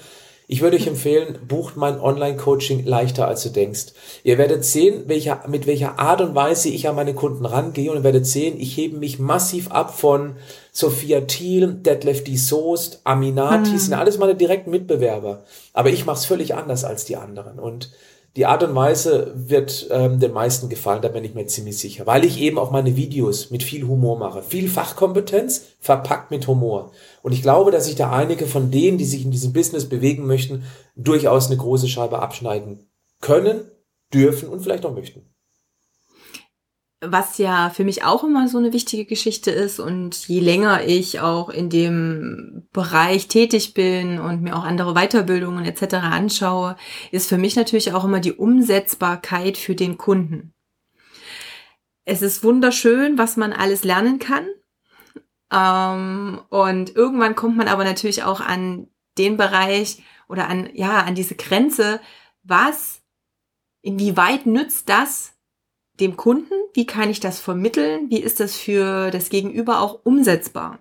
ich würde euch empfehlen, bucht mein Online-Coaching leichter als du denkst. Ihr werdet sehen, welcher, mit welcher Art und Weise ich an meine Kunden rangehe und ihr werdet sehen, ich hebe mich massiv ab von Sophia Thiel, Detlef D. Soest, Aminati, mhm. sind alles meine direkten Mitbewerber. Aber ich mache es völlig anders als die anderen. Und die Art und Weise wird ähm, den meisten gefallen, da bin ich mir ziemlich sicher, weil ich eben auch meine Videos mit viel Humor mache. Viel Fachkompetenz verpackt mit Humor. Und ich glaube, dass sich da einige von denen, die sich in diesem Business bewegen möchten, durchaus eine große Scheibe abschneiden können, dürfen und vielleicht auch möchten was ja für mich auch immer so eine wichtige Geschichte ist und je länger ich auch in dem Bereich tätig bin und mir auch andere Weiterbildungen etc. anschaue, ist für mich natürlich auch immer die Umsetzbarkeit für den Kunden. Es ist wunderschön, was man alles lernen kann. Ähm, und irgendwann kommt man aber natürlich auch an den Bereich oder an, ja, an diese Grenze, was, inwieweit nützt das dem Kunden? Wie kann ich das vermitteln? Wie ist das für das Gegenüber auch umsetzbar?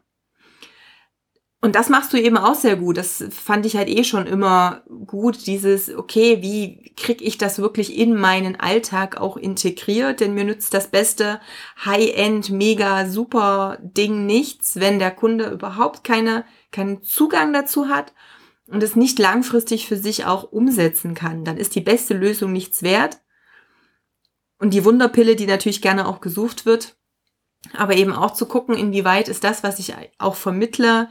Und das machst du eben auch sehr gut. Das fand ich halt eh schon immer gut, dieses, okay, wie krieg ich das wirklich in meinen Alltag auch integriert? Denn mir nützt das beste High-End, mega super Ding nichts, wenn der Kunde überhaupt keine, keinen Zugang dazu hat und es nicht langfristig für sich auch umsetzen kann. Dann ist die beste Lösung nichts wert. Und die Wunderpille, die natürlich gerne auch gesucht wird, aber eben auch zu gucken, inwieweit ist das, was ich auch vermittle,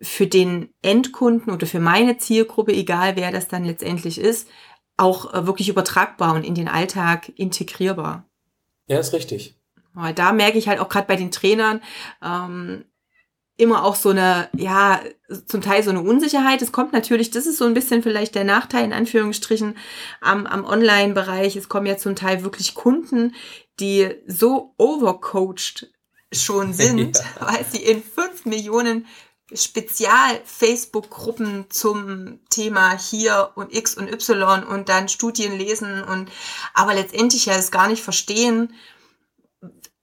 für den Endkunden oder für meine Zielgruppe, egal wer das dann letztendlich ist, auch äh, wirklich übertragbar und in den Alltag integrierbar. Ja, ist richtig. Da merke ich halt auch gerade bei den Trainern, ähm, immer auch so eine, ja, zum Teil so eine Unsicherheit. Es kommt natürlich, das ist so ein bisschen vielleicht der Nachteil in Anführungsstrichen am, am Online-Bereich. Es kommen ja zum Teil wirklich Kunden, die so overcoached schon sind, ja. weil sie in fünf Millionen Spezial-Facebook-Gruppen zum Thema hier und X und Y und dann Studien lesen und aber letztendlich ja es gar nicht verstehen,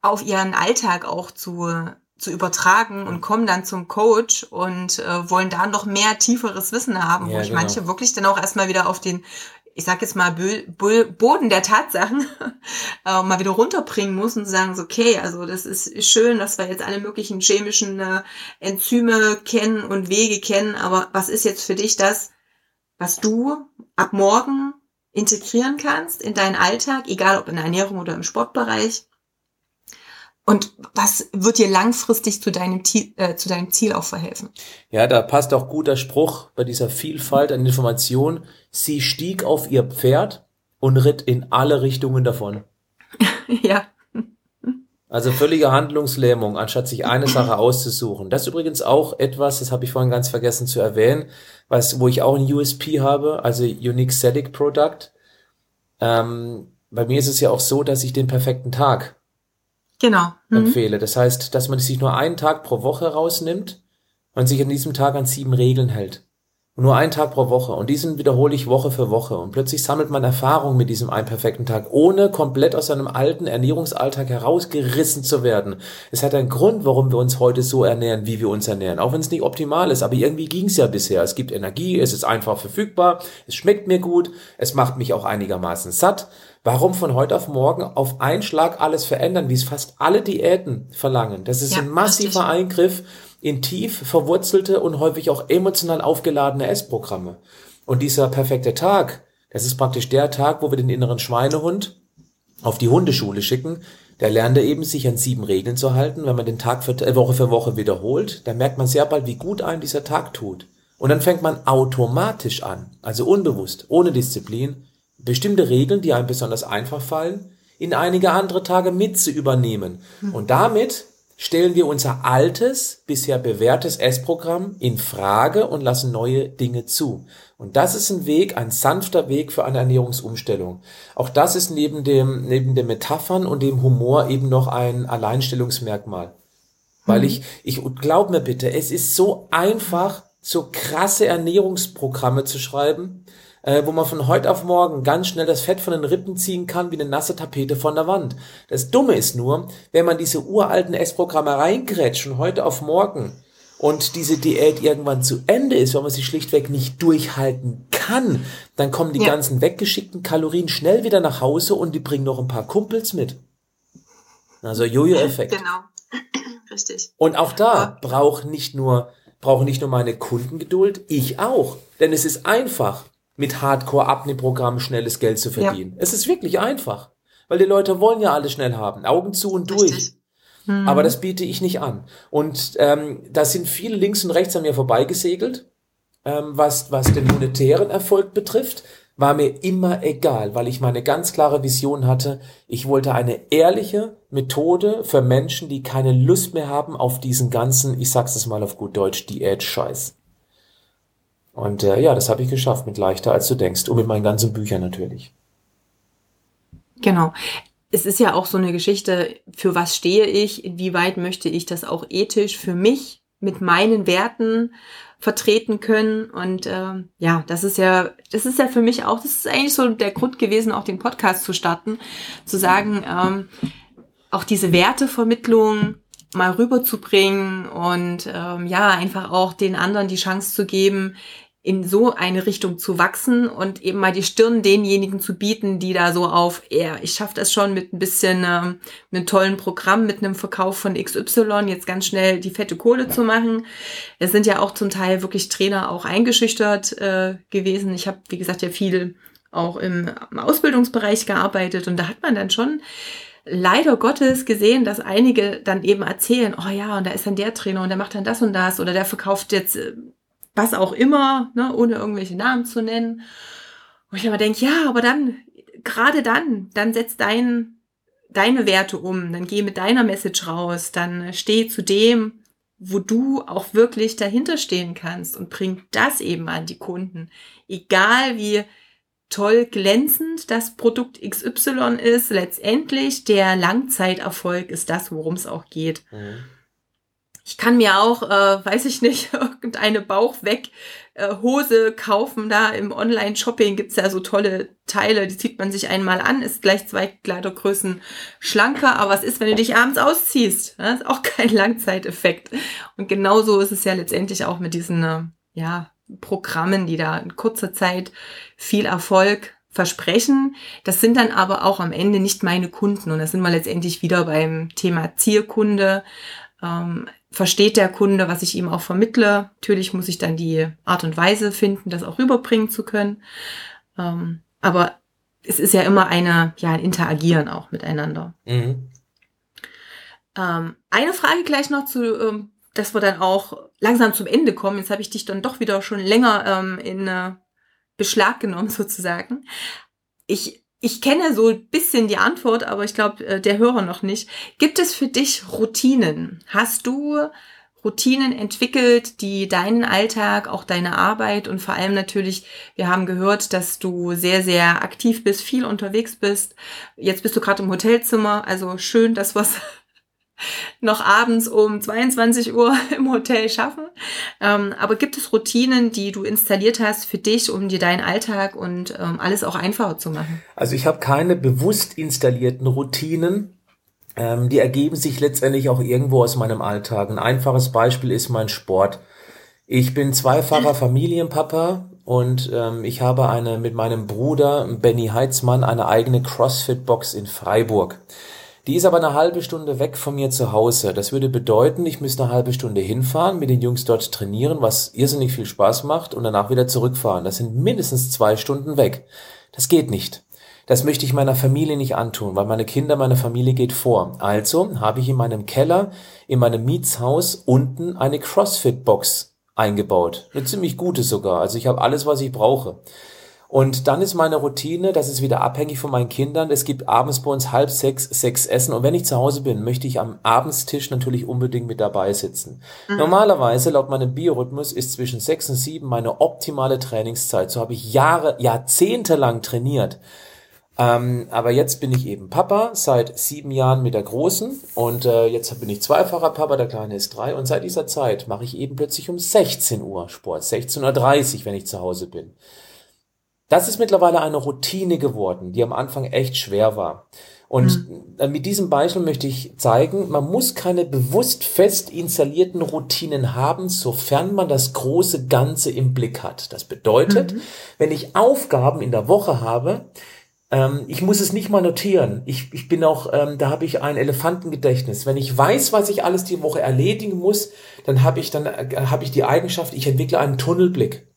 auf ihren Alltag auch zu zu übertragen und kommen dann zum Coach und äh, wollen da noch mehr tieferes Wissen haben, ja, wo ich genau. manche wirklich dann auch erstmal wieder auf den, ich sag jetzt mal, Boden der Tatsachen äh, mal wieder runterbringen muss und sagen so, okay, also das ist schön, dass wir jetzt alle möglichen chemischen äh, Enzyme kennen und Wege kennen, aber was ist jetzt für dich das, was du ab morgen integrieren kannst in deinen Alltag, egal ob in der Ernährung oder im Sportbereich, und was wird dir langfristig zu deinem, äh, zu deinem Ziel auch verhelfen? Ja, da passt auch guter Spruch bei dieser Vielfalt an Informationen. Sie stieg auf ihr Pferd und ritt in alle Richtungen davon. ja. Also völlige Handlungslähmung, anstatt sich eine Sache auszusuchen. Das ist übrigens auch etwas, das habe ich vorhin ganz vergessen zu erwähnen, was, wo ich auch ein USP habe, also Unique Select Product. Ähm, bei mir ist es ja auch so, dass ich den perfekten Tag genau. Mhm. empfehle. Das heißt, dass man sich nur einen Tag pro Woche rausnimmt und sich an diesem Tag an sieben Regeln hält. Und nur einen Tag pro Woche. Und diesen wiederhole ich Woche für Woche. Und plötzlich sammelt man Erfahrung mit diesem einen perfekten Tag, ohne komplett aus seinem alten Ernährungsalltag herausgerissen zu werden. Es hat einen Grund, warum wir uns heute so ernähren, wie wir uns ernähren. Auch wenn es nicht optimal ist, aber irgendwie ging es ja bisher. Es gibt Energie, es ist einfach verfügbar, es schmeckt mir gut, es macht mich auch einigermaßen satt. Warum von heute auf morgen auf einen Schlag alles verändern, wie es fast alle Diäten verlangen? Das ist ja, ein massiver richtig. Eingriff in tief verwurzelte und häufig auch emotional aufgeladene Essprogramme. Und dieser perfekte Tag, das ist praktisch der Tag, wo wir den inneren Schweinehund auf die Hundeschule schicken. Der lernt er eben, sich an sieben Regeln zu halten. Wenn man den Tag für, äh, Woche für Woche wiederholt, dann merkt man sehr bald, wie gut einem dieser Tag tut. Und dann fängt man automatisch an, also unbewusst, ohne Disziplin, bestimmte Regeln, die einem besonders einfach fallen, in einige andere Tage mit zu übernehmen. Und damit stellen wir unser altes, bisher bewährtes Essprogramm in Frage und lassen neue Dinge zu. Und das ist ein Weg, ein sanfter Weg für eine Ernährungsumstellung. Auch das ist neben dem, neben den Metaphern und dem Humor eben noch ein Alleinstellungsmerkmal. Weil mhm. ich, ich glaub mir bitte, es ist so einfach, so krasse Ernährungsprogramme zu schreiben, äh, wo man von heute auf morgen ganz schnell das Fett von den Rippen ziehen kann wie eine nasse Tapete von der Wand. Das Dumme ist nur, wenn man diese uralten Essprogramme reingrätscht von heute auf morgen und diese Diät irgendwann zu Ende ist, weil man sie schlichtweg nicht durchhalten kann, dann kommen die ja. ganzen weggeschickten Kalorien schnell wieder nach Hause und die bringen noch ein paar Kumpels mit. Also Jojo-Effekt. Genau. Richtig. Und auch da braucht nicht nur brauchen nicht nur meine Kunden Geduld, ich auch. Denn es ist einfach mit Hardcore-Abnehmprogrammen schnelles Geld zu verdienen. Ja. Es ist wirklich einfach, weil die Leute wollen ja alles schnell haben, Augen zu und Richtig. durch. Mhm. Aber das biete ich nicht an. Und ähm, da sind viele links und rechts an mir vorbeigesegelt, ähm, was, was den monetären Erfolg betrifft war mir immer egal, weil ich meine ganz klare Vision hatte. Ich wollte eine ehrliche Methode für Menschen, die keine Lust mehr haben auf diesen ganzen, ich sag's es mal auf gut Deutsch, Diät-Scheiß. Und äh, ja, das habe ich geschafft mit leichter als du denkst und mit meinen ganzen Büchern natürlich. Genau. Es ist ja auch so eine Geschichte, für was stehe ich, inwieweit möchte ich das auch ethisch für mich mit meinen Werten vertreten können. Und äh, ja, das ist ja, das ist ja für mich auch, das ist eigentlich so der Grund gewesen, auch den Podcast zu starten, zu sagen, ähm, auch diese Wertevermittlung mal rüberzubringen und ähm, ja, einfach auch den anderen die Chance zu geben, in so eine Richtung zu wachsen und eben mal die Stirn denjenigen zu bieten, die da so auf, ja, ich schaffe das schon mit ein bisschen ähm, einem tollen Programm, mit einem Verkauf von XY, jetzt ganz schnell die fette Kohle zu machen. Es sind ja auch zum Teil wirklich Trainer auch eingeschüchtert äh, gewesen. Ich habe, wie gesagt, ja viel auch im, im Ausbildungsbereich gearbeitet und da hat man dann schon leider Gottes gesehen, dass einige dann eben erzählen, oh ja, und da ist dann der Trainer und der macht dann das und das oder der verkauft jetzt äh, was auch immer, ne, ohne irgendwelche Namen zu nennen. Und ich immer denke, ja, aber dann, gerade dann, dann setz dein, deine Werte um, dann geh mit deiner Message raus, dann steh zu dem, wo du auch wirklich dahinter stehen kannst und bring das eben an die Kunden. Egal wie toll glänzend das Produkt XY ist, letztendlich der Langzeiterfolg ist das, worum es auch geht. Mhm. Ich kann mir auch, äh, weiß ich nicht, irgendeine Bauchweg äh, kaufen. Da im Online-Shopping gibt's ja so tolle Teile, die zieht man sich einmal an, ist gleich zwei Kleidergrößen schlanker. Aber was ist, wenn du dich abends ausziehst? Das ist auch kein Langzeiteffekt. Und genauso ist es ja letztendlich auch mit diesen äh, ja, Programmen, die da in kurzer Zeit viel Erfolg versprechen. Das sind dann aber auch am Ende nicht meine Kunden. Und da sind wir letztendlich wieder beim Thema Zielkunde. Ähm, versteht der Kunde, was ich ihm auch vermittle. Natürlich muss ich dann die Art und Weise finden, das auch rüberbringen zu können. Ähm, aber es ist ja immer eine, ja, ein Interagieren auch miteinander. Mhm. Ähm, eine Frage gleich noch zu, ähm, dass wir dann auch langsam zum Ende kommen. Jetzt habe ich dich dann doch wieder schon länger ähm, in äh, Beschlag genommen sozusagen. Ich ich kenne so ein bisschen die Antwort, aber ich glaube, äh, der Hörer noch nicht. Gibt es für dich Routinen? Hast du Routinen entwickelt, die deinen Alltag, auch deine Arbeit und vor allem natürlich, wir haben gehört, dass du sehr, sehr aktiv bist, viel unterwegs bist. Jetzt bist du gerade im Hotelzimmer, also schön, dass was noch abends um 22 Uhr im Hotel schaffen. Ähm, aber gibt es Routinen, die du installiert hast für dich, um dir deinen Alltag und ähm, alles auch einfacher zu machen? Also ich habe keine bewusst installierten Routinen. Ähm, die ergeben sich letztendlich auch irgendwo aus meinem Alltag. Ein einfaches Beispiel ist mein Sport. Ich bin zweifacher Familienpapa und ähm, ich habe eine mit meinem Bruder Benny Heitzmann eine eigene CrossFit-Box in Freiburg. Die ist aber eine halbe Stunde weg von mir zu Hause. Das würde bedeuten, ich müsste eine halbe Stunde hinfahren, mit den Jungs dort trainieren, was irrsinnig viel Spaß macht und danach wieder zurückfahren. Das sind mindestens zwei Stunden weg. Das geht nicht. Das möchte ich meiner Familie nicht antun, weil meine Kinder, meine Familie geht vor. Also habe ich in meinem Keller, in meinem Mietshaus unten eine CrossFit-Box eingebaut. Eine ziemlich gute sogar. Also ich habe alles, was ich brauche. Und dann ist meine Routine, das ist wieder abhängig von meinen Kindern. Es gibt abends bei uns halb sechs, sechs Essen. Und wenn ich zu Hause bin, möchte ich am Abendstisch natürlich unbedingt mit dabei sitzen. Mhm. Normalerweise, laut meinem Biorhythmus, ist zwischen sechs und sieben meine optimale Trainingszeit. So habe ich Jahre, Jahrzehnte lang trainiert. Ähm, aber jetzt bin ich eben Papa, seit sieben Jahren mit der Großen und äh, jetzt bin ich zweifacher Papa, der Kleine ist drei und seit dieser Zeit mache ich eben plötzlich um 16 Uhr Sport, 16.30 Uhr, wenn ich zu Hause bin. Das ist mittlerweile eine Routine geworden, die am Anfang echt schwer war. Und mhm. mit diesem Beispiel möchte ich zeigen, man muss keine bewusst fest installierten Routinen haben, sofern man das große Ganze im Blick hat. Das bedeutet, mhm. wenn ich Aufgaben in der Woche habe, ähm, ich muss es nicht mal notieren. Ich, ich bin auch, ähm, da habe ich ein Elefantengedächtnis. Wenn ich weiß, was ich alles die Woche erledigen muss, dann habe ich dann äh, habe ich die Eigenschaft, ich entwickle einen Tunnelblick.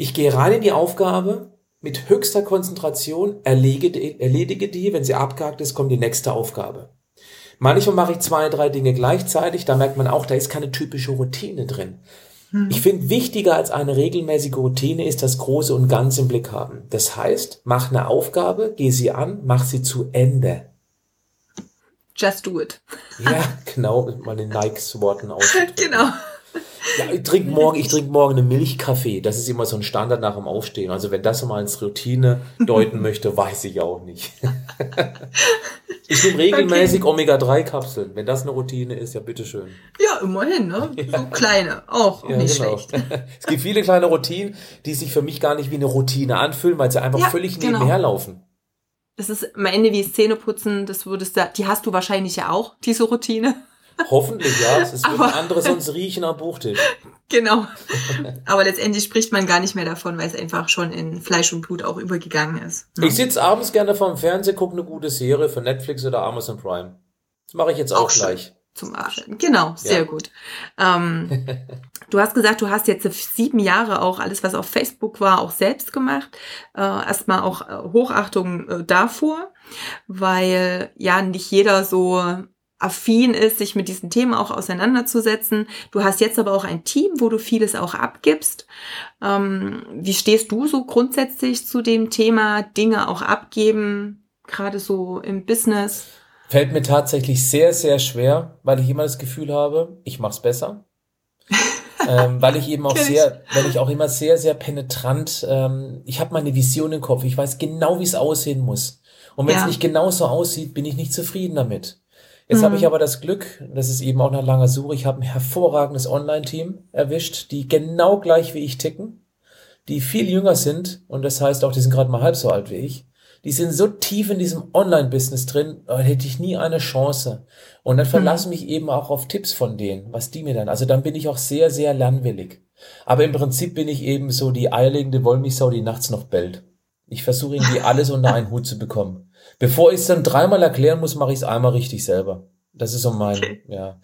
Ich gehe rein in die Aufgabe mit höchster Konzentration, erledige, erledige die, wenn sie abgehakt ist, kommt die nächste Aufgabe. Manchmal mache ich zwei, drei Dinge gleichzeitig, da merkt man auch, da ist keine typische Routine drin. Mhm. Ich finde, wichtiger als eine regelmäßige Routine ist das Große und Ganze im Blick haben. Das heißt, mach eine Aufgabe, geh sie an, mach sie zu Ende. Just do it. ja, genau, mit meinen Nikes-Worten aus. genau. Ja, ich trinke morgen, ich trinke morgen einen Milchkaffee. Das ist immer so ein Standard nach dem Aufstehen. Also wenn das mal ins Routine deuten möchte, weiß ich auch nicht. ich nehme regelmäßig okay. Omega-3-Kapseln. Wenn das eine Routine ist, ja bitteschön. Ja, immerhin, ne? Ja. So kleine, auch ja, nicht genau. schlecht. es gibt viele kleine Routinen, die sich für mich gar nicht wie eine Routine anfühlen, weil sie einfach ja, völlig genau. nebenher laufen. Das ist am Ende wie Zähneputzen, das würdest du, die hast du wahrscheinlich ja auch, diese Routine. Hoffentlich, ja. Es würden andere sonst riechen am Buchtisch. Genau. Aber letztendlich spricht man gar nicht mehr davon, weil es einfach schon in Fleisch und Blut auch übergegangen ist. Ich sitze abends gerne vorm Fernseher, gucke eine gute Serie für Netflix oder Amazon Prime. Das mache ich jetzt auch, auch gleich. Zum Abschalten. Genau, sehr ja. gut. Ähm, du hast gesagt, du hast jetzt sieben Jahre auch alles, was auf Facebook war, auch selbst gemacht. Äh, erstmal auch äh, Hochachtung äh, davor, weil ja nicht jeder so affin ist, sich mit diesen Themen auch auseinanderzusetzen. Du hast jetzt aber auch ein Team, wo du vieles auch abgibst. Ähm, wie stehst du so grundsätzlich zu dem Thema Dinge auch abgeben, gerade so im Business? Fällt mir tatsächlich sehr, sehr schwer, weil ich immer das Gefühl habe, ich mach's besser. ähm, weil ich eben auch sehr, weil ich auch immer sehr, sehr penetrant, ähm, ich habe meine Vision im Kopf, ich weiß genau, wie es aussehen muss. Und wenn es ja. nicht genau so aussieht, bin ich nicht zufrieden damit. Jetzt mhm. habe ich aber das Glück, das ist eben auch nach langer Suche, ich habe ein hervorragendes Online-Team erwischt, die genau gleich wie ich ticken, die viel jünger sind und das heißt auch, die sind gerade mal halb so alt wie ich. Die sind so tief in diesem Online-Business drin, da hätte ich nie eine Chance. Und dann verlasse mhm. mich eben auch auf Tipps von denen, was die mir dann, also dann bin ich auch sehr, sehr lernwillig. Aber im Prinzip bin ich eben so die eierlegende Wollmilchsau, die nachts noch bellt. Ich versuche irgendwie alles unter einen Hut zu bekommen. Bevor ich es dann dreimal erklären muss, mache ich es einmal richtig selber. Das ist so mein, okay. ja.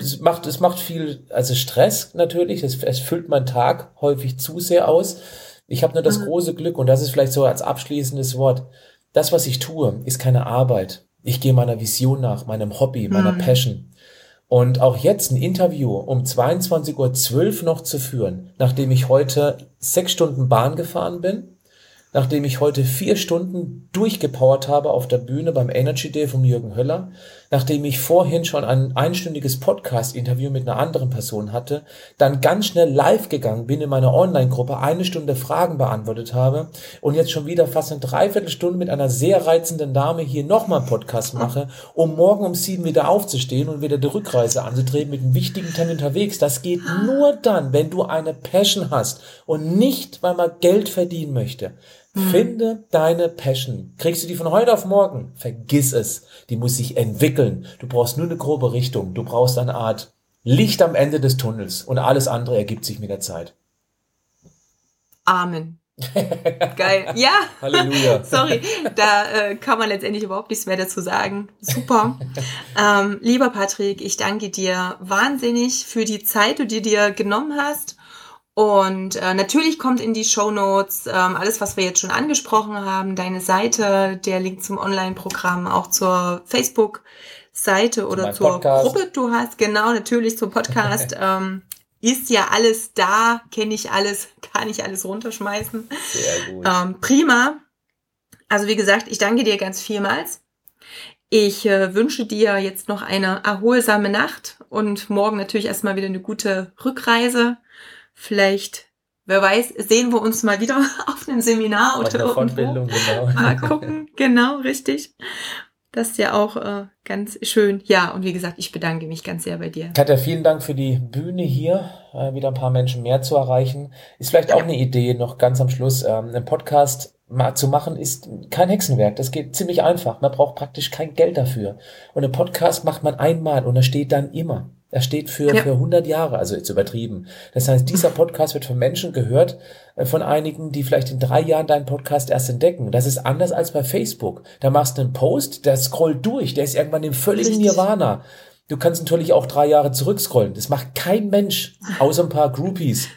Es macht, es macht viel, also Stress natürlich, es, es füllt meinen Tag häufig zu sehr aus. Ich habe nur das mhm. große Glück, und das ist vielleicht so als abschließendes Wort, das, was ich tue, ist keine Arbeit. Ich gehe meiner Vision nach, meinem Hobby, meiner mhm. Passion. Und auch jetzt ein Interview um 22.12 Uhr noch zu führen, nachdem ich heute sechs Stunden Bahn gefahren bin, nachdem ich heute vier Stunden durchgepowert habe auf der Bühne beim Energy Day von Jürgen Höller, nachdem ich vorhin schon ein einstündiges Podcast-Interview mit einer anderen Person hatte, dann ganz schnell live gegangen bin in meiner Online-Gruppe, eine Stunde Fragen beantwortet habe und jetzt schon wieder fast eine Dreiviertelstunde mit einer sehr reizenden Dame hier nochmal einen Podcast mache, um morgen um sieben wieder aufzustehen und wieder die Rückreise anzutreten mit einem wichtigen Termin unterwegs. Das geht nur dann, wenn du eine Passion hast und nicht, weil man Geld verdienen möchte. Mhm. Finde deine Passion. Kriegst du die von heute auf morgen? Vergiss es. Die muss sich entwickeln. Du brauchst nur eine grobe Richtung. Du brauchst eine Art Licht am Ende des Tunnels und alles andere ergibt sich mit der Zeit. Amen. Geil. Ja. Halleluja. Sorry, da äh, kann man letztendlich überhaupt nichts mehr dazu sagen. Super. ähm, lieber Patrick, ich danke dir wahnsinnig für die Zeit, die du dir genommen hast und äh, natürlich kommt in die Show Notes ähm, alles, was wir jetzt schon angesprochen haben, deine Seite, der Link zum Online-Programm, auch zur Facebook-Seite oder zur Podcast. Gruppe. Du hast genau natürlich zum Podcast. ähm, ist ja alles da, kenne ich alles, kann ich alles runterschmeißen. Sehr gut. Ähm, prima. Also wie gesagt, ich danke dir ganz vielmals. Ich äh, wünsche dir jetzt noch eine erholsame Nacht und morgen natürlich erstmal wieder eine gute Rückreise. Vielleicht, wer weiß, sehen wir uns mal wieder auf einem Seminar oder irgendwo. Fortbildung, genau. Mal gucken, genau, richtig. Das ist ja auch äh, ganz schön. Ja, und wie gesagt, ich bedanke mich ganz sehr bei dir. Katja, vielen Dank für die Bühne hier, äh, wieder ein paar Menschen mehr zu erreichen. Ist vielleicht auch eine Idee, noch ganz am Schluss, ähm, einen Podcast zu machen, ist kein Hexenwerk. Das geht ziemlich einfach. Man braucht praktisch kein Geld dafür. Und einen Podcast macht man einmal und er steht dann immer. Er steht für, Ja. für 100 Jahre, also jetzt übertrieben. Das heißt, dieser Podcast wird von Menschen gehört, äh, von einigen, die vielleicht in drei Jahren deinen Podcast erst entdecken. Das ist anders als bei Facebook. Da machst du einen Post, der scrollt durch, der ist irgendwann im völligen. Nirvana. Du kannst natürlich auch drei Jahre zurückscrollen. Das macht kein Mensch, außer ein paar Groupies.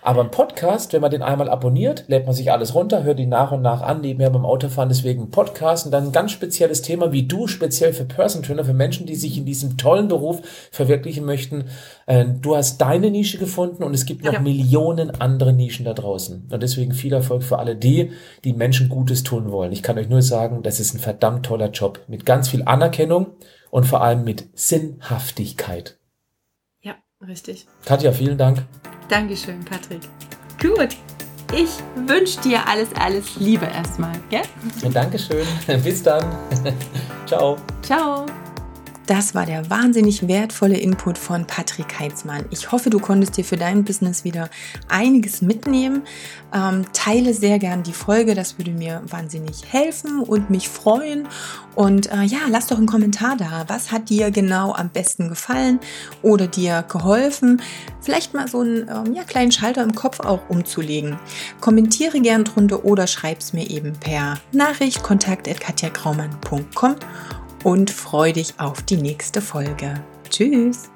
Aber ein Podcast, wenn man den einmal abonniert, lädt man sich alles runter, hört ihn nach und nach an, nebenher beim Autofahren, deswegen ein Podcast und dann ein ganz spezielles Thema wie du, speziell für Person Trainer, für Menschen, die sich in diesem tollen Beruf verwirklichen möchten. Äh, Du hast deine Nische gefunden und es gibt noch Ja. Millionen andere Nischen da draußen. Und deswegen viel Erfolg für alle die, die Menschen Gutes tun wollen. Ich kann euch nur sagen, das ist ein verdammt toller Job mit ganz viel Anerkennung und vor allem mit Sinnhaftigkeit. Ja, richtig. Katja, vielen Dank. Dankeschön, Patrick. Gut. Ich wünsche dir alles, alles Liebe erstmal, gell? Dankeschön. Bis dann. Ciao. Ciao. Das war der wahnsinnig wertvolle Input von Patrick Heitzmann. Ich hoffe, du konntest dir für dein Business wieder einiges mitnehmen. Ähm, teile sehr gern die Folge, das würde mir wahnsinnig helfen und mich freuen. Und äh, ja, lass doch einen Kommentar da. Was hat dir genau am besten gefallen oder dir geholfen? Vielleicht mal so einen ähm, ja, kleinen Schalter im Kopf auch umzulegen. Kommentiere gern drunter oder schreib's mir eben per Nachricht kontakt.katjagraumann.com und freu dich auf die nächste Folge. Tschüss!